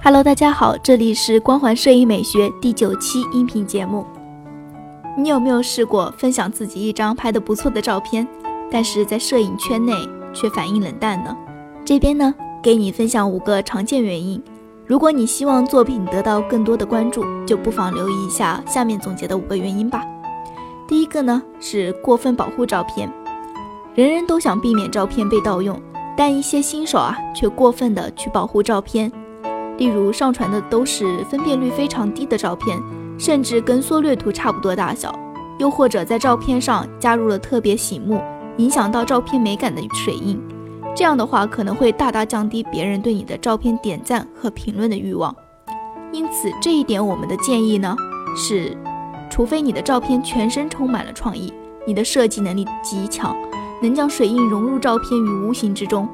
Hello，大家好，这里是光环摄影美学第九期音频节目。你有没有试过分享自己一张拍的不错的照片，但是在摄影圈内却反应冷淡呢？这边呢，给你分享五个常见原因。如果你希望作品得到更多的关注，就不妨留意一下下面总结的五个原因吧。第一个呢是过分保护照片，人人都想避免照片被盗用，但一些新手啊却过分的去保护照片。例如上传的都是分辨率非常低的照片，甚至跟缩略图差不多大小，又或者在照片上加入了特别醒目、影响到照片美感的水印，这样的话可能会大大降低别人对你的照片点赞和评论的欲望。因此，这一点我们的建议呢是，除非你的照片全身充满了创意，你的设计能力极强，能将水印融入照片于无形之中，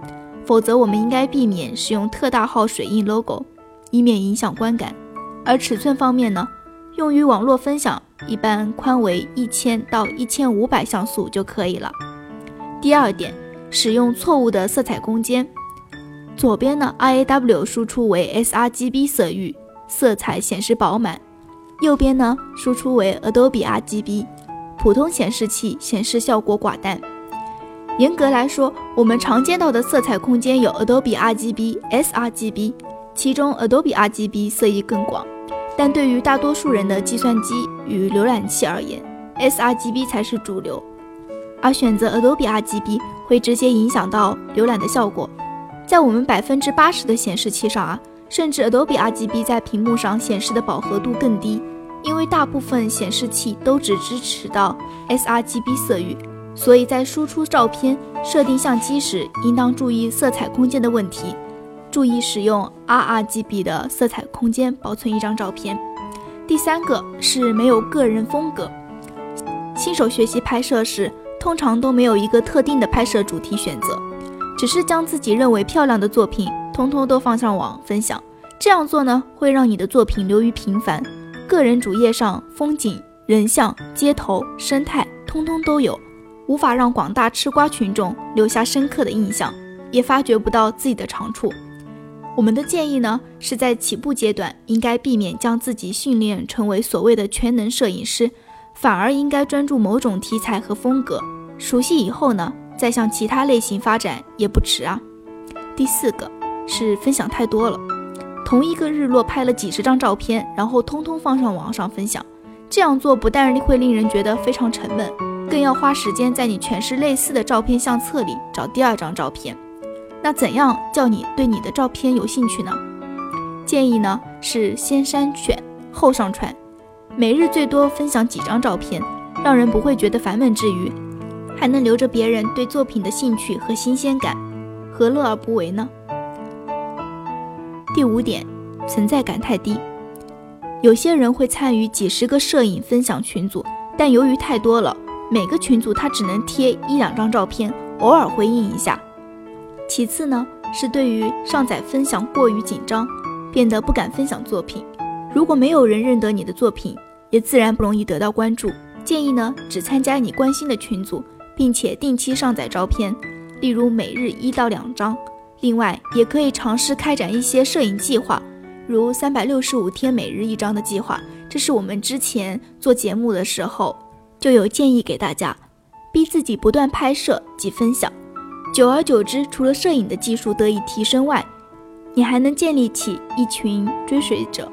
否则我们应该避免使用特大号水印 logo。以免影响观感，而尺寸方面呢，用于网络分享，一般宽为一千到一千五百像素就可以了。第二点，使用错误的色彩空间，左边呢 RAW 输出为 sRGB 色域，色彩显示饱满；右边呢输出为 Adobe RGB，普通显示器显示效果寡淡。严格来说，我们常见到的色彩空间有 Adobe RGB、sRGB。其中，Adobe RGB 色域更广，但对于大多数人的计算机与浏览器而言，sRGB 才是主流。而选择 Adobe RGB 会直接影响到浏览的效果。在我们百分之八十的显示器上啊，甚至 Adobe RGB 在屏幕上显示的饱和度更低，因为大部分显示器都只支持到 sRGB 色域，所以在输出照片、设定相机时，应当注意色彩空间的问题。注意使用 RRGB 的色彩空间保存一张照片。第三个是没有个人风格。新手学习拍摄时，通常都没有一个特定的拍摄主题选择，只是将自己认为漂亮的作品通通都放上网分享。这样做呢，会让你的作品流于平凡。个人主页上风景、人像、街头、生态通通都有，无法让广大吃瓜群众留下深刻的印象，也发掘不到自己的长处。我们的建议呢，是在起步阶段应该避免将自己训练成为所谓的全能摄影师，反而应该专注某种题材和风格，熟悉以后呢，再向其他类型发展也不迟啊。第四个是分享太多了，同一个日落拍了几十张照片，然后通通放上网上分享，这样做不但会令人觉得非常沉闷，更要花时间在你全是类似的照片相册里找第二张照片。那怎样叫你对你的照片有兴趣呢？建议呢是先筛选后上传，每日最多分享几张照片，让人不会觉得烦闷之余，还能留着别人对作品的兴趣和新鲜感，何乐而不为呢？第五点，存在感太低。有些人会参与几十个摄影分享群组，但由于太多了，每个群组他只能贴一两张照片，偶尔回应一下。其次呢，是对于上载分享过于紧张，变得不敢分享作品。如果没有人认得你的作品，也自然不容易得到关注。建议呢，只参加你关心的群组，并且定期上载照片，例如每日一到两张。另外，也可以尝试开展一些摄影计划，如三百六十五天每日一张的计划。这是我们之前做节目的时候就有建议给大家，逼自己不断拍摄及分享。久而久之，除了摄影的技术得以提升外，你还能建立起一群追随者，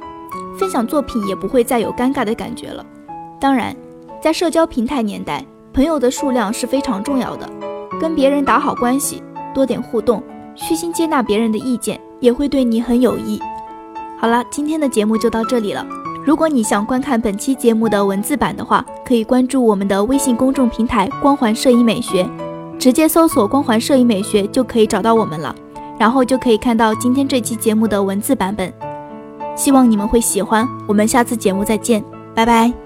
分享作品也不会再有尴尬的感觉了。当然，在社交平台年代，朋友的数量是非常重要的，跟别人打好关系，多点互动，虚心接纳别人的意见，也会对你很有益。好了，今天的节目就到这里了。如果你想观看本期节目的文字版的话，可以关注我们的微信公众平台“光环摄影美学”。直接搜索“光环摄影美学”就可以找到我们了，然后就可以看到今天这期节目的文字版本。希望你们会喜欢，我们下次节目再见，拜拜。